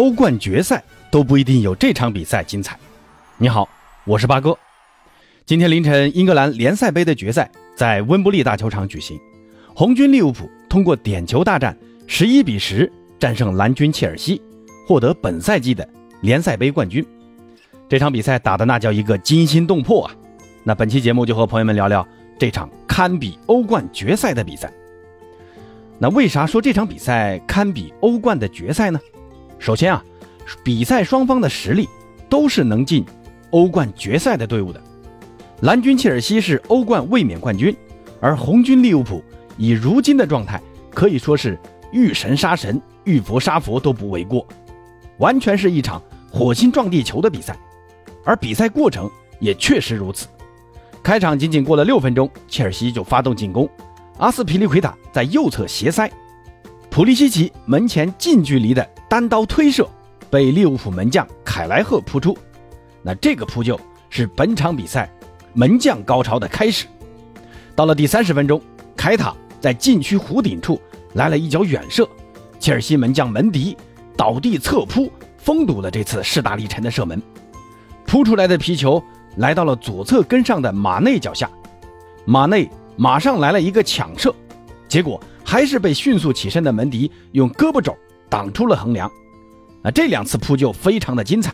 欧冠决赛都不一定有这场比赛精彩。你好，我是八哥。今天凌晨，英格兰联赛杯的决赛在温布利大球场举行，红军利物浦通过点球大战，十一比十战胜蓝军切尔西，获得本赛季的联赛杯冠军。这场比赛打的那叫一个惊心动魄啊！那本期节目就和朋友们聊聊这场堪比欧冠决赛的比赛。那为啥说这场比赛堪比欧冠的决赛呢？首先啊，比赛双方的实力都是能进欧冠决赛的队伍的。蓝军切尔西是欧冠卫冕冠军，而红军利物浦以如今的状态可以说是遇神杀神、遇佛杀佛都不为过，完全是一场火星撞地球的比赛。而比赛过程也确实如此。开场仅仅过了六分钟，切尔西就发动进攻。阿斯皮利奎塔在右侧斜塞，普利西奇门前近距离的单刀推射，被利物浦门将凯莱赫扑出。那这个扑救是本场比赛门将高潮的开始。到了第三十分钟，凯塔在禁区弧顶处来了一脚远射，切尔西门将门迪倒地侧扑，封堵了这次势大力沉的射门。扑出来的皮球来到了左侧跟上的马内脚下，马内。马上来了一个抢射，结果还是被迅速起身的门迪用胳膊肘挡出了横梁。那，这两次扑救非常的精彩，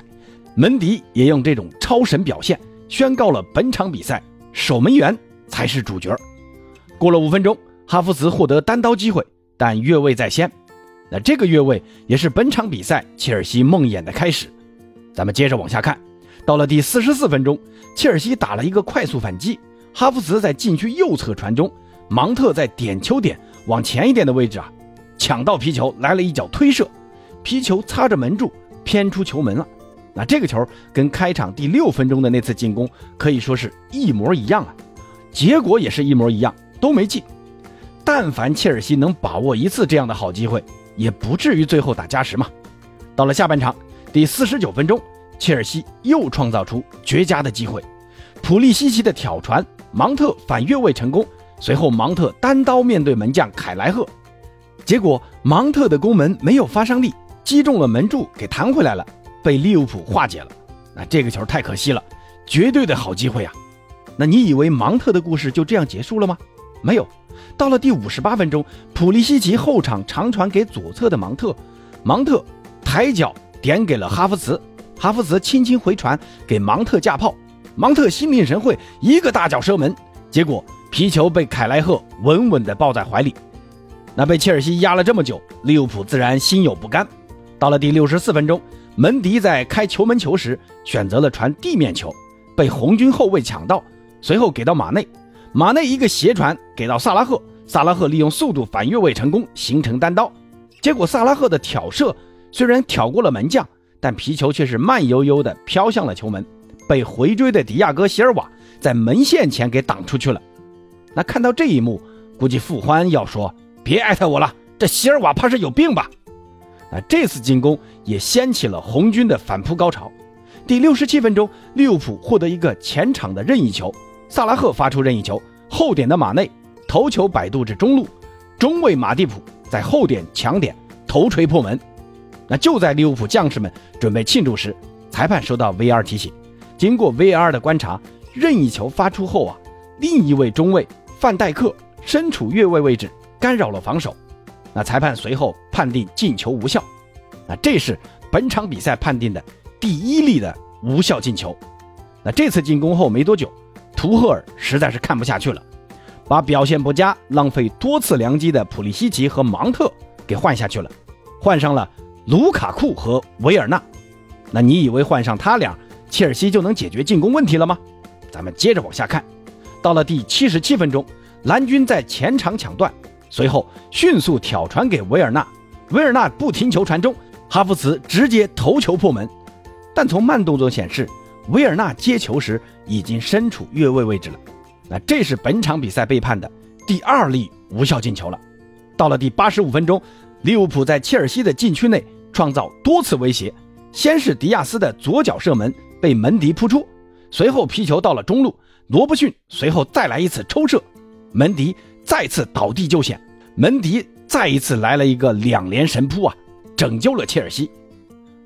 门迪也用这种超神表现宣告了本场比赛守门员才是主角。过了五分钟，哈弗茨获得单刀机会，但越位在先。那这个越位也是本场比赛切尔西梦魇的开始。咱们接着往下看，到了第四十四分钟，切尔西打了一个快速反击。哈弗茨在禁区右侧传中，芒特在点球点往前一点的位置啊，抢到皮球来了一脚推射，皮球擦着门柱偏出球门了。那这个球跟开场第六分钟的那次进攻可以说是一模一样啊，结果也是一模一样，都没进。但凡切尔西能把握一次这样的好机会，也不至于最后打加时嘛。到了下半场第四十九分钟，切尔西又创造出绝佳的机会，普利西奇的挑传。芒特反越位成功，随后芒特单刀面对门将凯莱赫，结果芒特的攻门没有发伤力，击中了门柱，给弹回来了，被利物浦化解了。那这个球太可惜了，绝对的好机会啊！那你以为芒特的故事就这样结束了吗？没有，到了第五十八分钟，普利西奇后场长传给左侧的芒特，芒特抬脚点给了哈弗茨，哈弗茨轻轻回传给芒特架炮。芒特心领神会，一个大脚射门，结果皮球被凯莱赫稳稳地抱在怀里。那被切尔西压了这么久，利物浦自然心有不甘。到了第六十四分钟，门迪在开球门球时选择了传地面球，被红军后卫抢到，随后给到马内，马内一个斜传给到萨拉赫，萨拉赫利用速度反越位成功，形成单刀。结果萨拉赫的挑射虽然挑过了门将，但皮球却是慢悠悠地飘向了球门。被回追的迪亚哥·席尔瓦在门线前给挡出去了。那看到这一幕，估计傅欢要说：“别艾特我了，这席尔瓦怕是有病吧？”那这次进攻也掀起了红军的反扑高潮。第六十七分钟，利物浦获得一个前场的任意球，萨拉赫发出任意球，后点的马内头球摆渡至中路，中卫马蒂普在后点抢点头锤破门。那就在利物浦将士们准备庆祝时，裁判收到 VR 提醒。经过 VR 的观察，任意球发出后啊，另一位中卫范戴克身处越位位置，干扰了防守。那裁判随后判定进球无效。那这是本场比赛判定的第一例的无效进球。那这次进攻后没多久，图赫尔实在是看不下去了，把表现不佳、浪费多次良机的普利西奇和芒特给换下去了，换上了卢卡库和维尔纳。那你以为换上他俩？切尔西就能解决进攻问题了吗？咱们接着往下看，到了第七十七分钟，蓝军在前场抢断，随后迅速挑传给维尔纳，维尔纳不停球传中，哈弗茨直接头球破门。但从慢动作显示，维尔纳接球时已经身处越位位置了。那这是本场比赛被判的第二粒无效进球了。到了第八十五分钟，利物浦在切尔西的禁区内创造多次威胁，先是迪亚斯的左脚射门。被门迪扑出，随后皮球到了中路，罗伯逊随后再来一次抽射，门迪再次倒地救险，门迪再一次来了一个两连神扑啊，拯救了切尔西。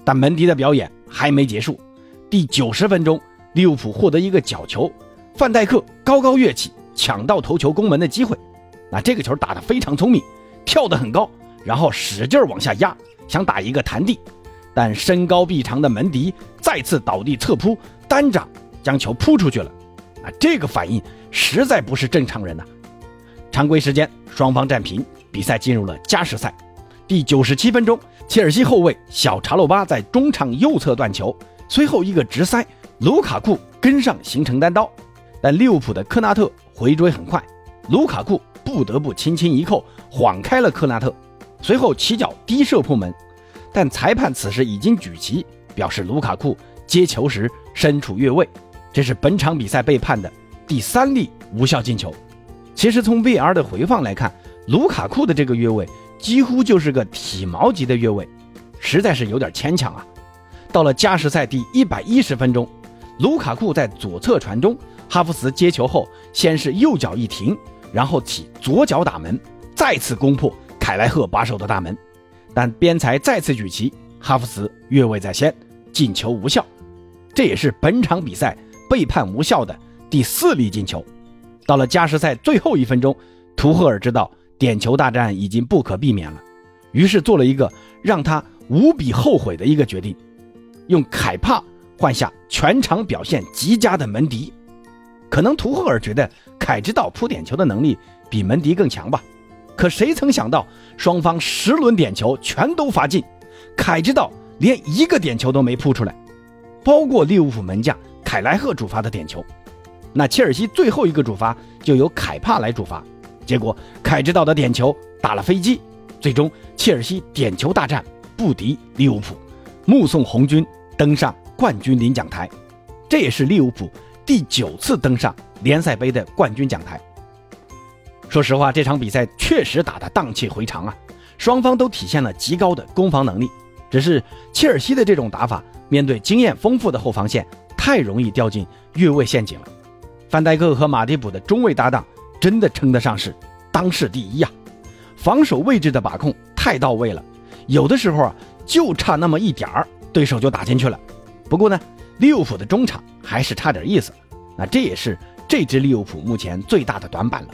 但门迪的表演还没结束，第九十分钟，利物浦获得一个角球，范戴克高高跃起，抢到头球攻门的机会。那这个球打得非常聪明，跳得很高，然后使劲往下压，想打一个弹地，但身高臂长的门迪再次倒地侧扑，单掌将球扑出去了。啊，这个反应实在不是正常人呐！常规时间双方战平，比赛进入了加时赛。第九十七分钟，切尔西后卫小查洛巴在中场右侧断球，随后一个直塞，卢卡库跟上形成单刀，但利物浦的科纳特回追很快，卢卡库不得不轻轻一扣，晃开了科纳特，随后起脚低射破门，但裁判此时已经举旗表示卢卡库接球时身处越位。这是本场比赛被判的第三例无效进球。其实从 VR 的回放来看，卢卡库的这个越位几乎就是个体毛级的越位，实在是有点牵强啊。到了加时赛第一百一十分钟，卢卡库在左侧传中，哈弗茨接球后先是右脚一停，然后起左脚打门，再次攻破凯莱赫把守的大门，但边裁再次举旗，哈弗茨越位在先，进球无效。这也是本场比赛。被判无效的第四粒进球，到了加时赛最后一分钟，图赫尔知道点球大战已经不可避免了，于是做了一个让他无比后悔的一个决定，用凯帕换下全场表现极佳的门迪。可能图赫尔觉得凯知道扑点球的能力比门迪更强吧，可谁曾想到双方十轮点球全都罚进，凯知道连一个点球都没扑出来，包括利物浦门将。凯莱赫主罚的点球，那切尔西最后一个主罚就由凯帕来主罚，结果凯知道的点球打了飞机，最终切尔西点球大战不敌利物浦，目送红军登上冠军领奖台，这也是利物浦第九次登上联赛杯的冠军讲台。说实话，这场比赛确实打得荡气回肠啊，双方都体现了极高的攻防能力，只是切尔西的这种打法，面对经验丰富的后防线。太容易掉进越位陷阱了。范戴克和马蒂普的中卫搭档真的称得上是当世第一呀！防守位置的把控太到位了，有的时候啊就差那么一点儿，对手就打进去了。不过呢，利物浦的中场还是差点意思。那这也是这支利物浦目前最大的短板了。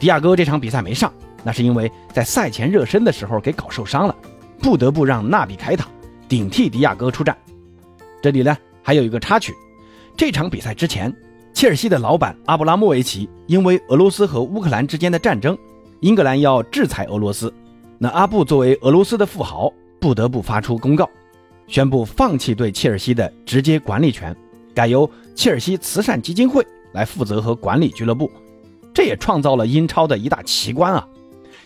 迪亚哥这场比赛没上，那是因为在赛前热身的时候给搞受伤了，不得不让纳比凯塔顶替迪亚哥出战。这里呢。还有一个插曲，这场比赛之前，切尔西的老板阿布拉莫维奇因为俄罗斯和乌克兰之间的战争，英格兰要制裁俄罗斯，那阿布作为俄罗斯的富豪，不得不发出公告，宣布放弃对切尔西的直接管理权，改由切尔西慈善基金会来负责和管理俱乐部。这也创造了英超的一大奇观啊！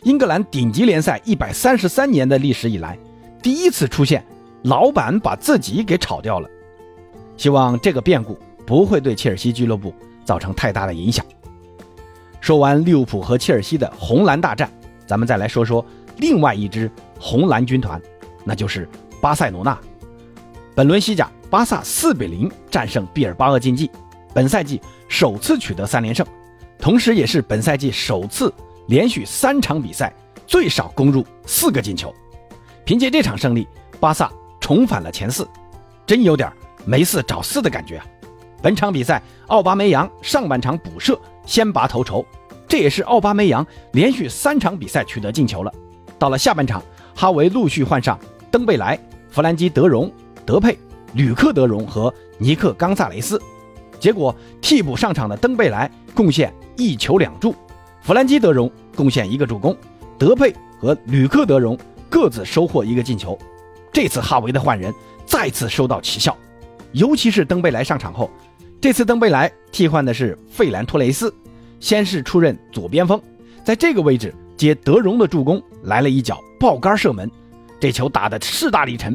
英格兰顶级联赛一百三十三年的历史以来，第一次出现老板把自己给炒掉了。希望这个变故不会对切尔西俱乐部造成太大的影响。说完利物浦和切尔西的红蓝大战，咱们再来说说另外一支红蓝军团，那就是巴塞罗那。本轮西甲，巴萨四比零战胜毕尔巴鄂竞技，本赛季首次取得三连胜，同时也是本赛季首次连续三场比赛最少攻入四个进球。凭借这场胜利，巴萨重返了前四，真有点儿。没四找四的感觉啊！本场比赛，奥巴梅扬上半场补射先拔头筹，这也是奥巴梅扬连续三场比赛取得进球了。到了下半场，哈维陆续换上登贝莱、弗兰基德容、德佩、吕克德容和尼克冈萨雷斯，结果替补上场的登贝莱贡献一球两助，弗兰基德容贡献一个助攻，德佩和吕克德容各自收获一个进球。这次哈维的换人再次收到奇效。尤其是登贝莱上场后，这次登贝莱替换的是费兰托雷斯，先是出任左边锋，在这个位置接德容的助攻，来了一脚爆杆射门，这球打得势大力沉，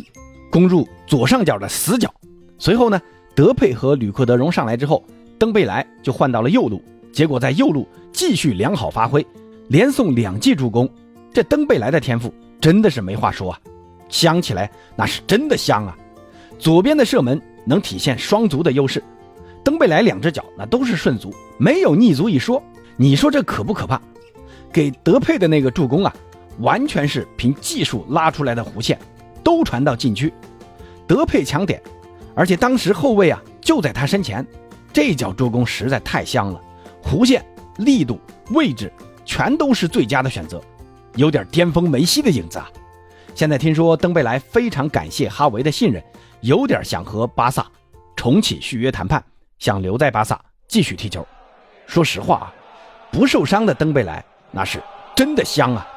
攻入左上角的死角。随后呢，德佩和吕克德容上来之后，登贝莱就换到了右路，结果在右路继续良好发挥，连送两记助攻。这登贝莱的天赋真的是没话说啊，香起来那是真的香啊，左边的射门。能体现双足的优势，登贝莱两只脚那都是顺足，没有逆足一说。你说这可不可怕？给德佩的那个助攻啊，完全是凭技术拉出来的弧线，都传到禁区。德佩抢点，而且当时后卫啊就在他身前，这脚助攻实在太香了，弧线、力度、位置全都是最佳的选择，有点巅峰梅西的影子啊。现在听说登贝莱非常感谢哈维的信任，有点想和巴萨重启续约谈判，想留在巴萨继续踢球。说实话啊，不受伤的登贝莱那是真的香啊。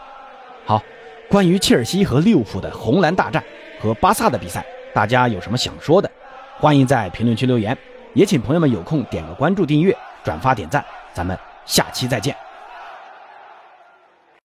好，关于切尔西和利物浦的红蓝大战和巴萨的比赛，大家有什么想说的？欢迎在评论区留言，也请朋友们有空点个关注、订阅、转发、点赞，咱们下期再见。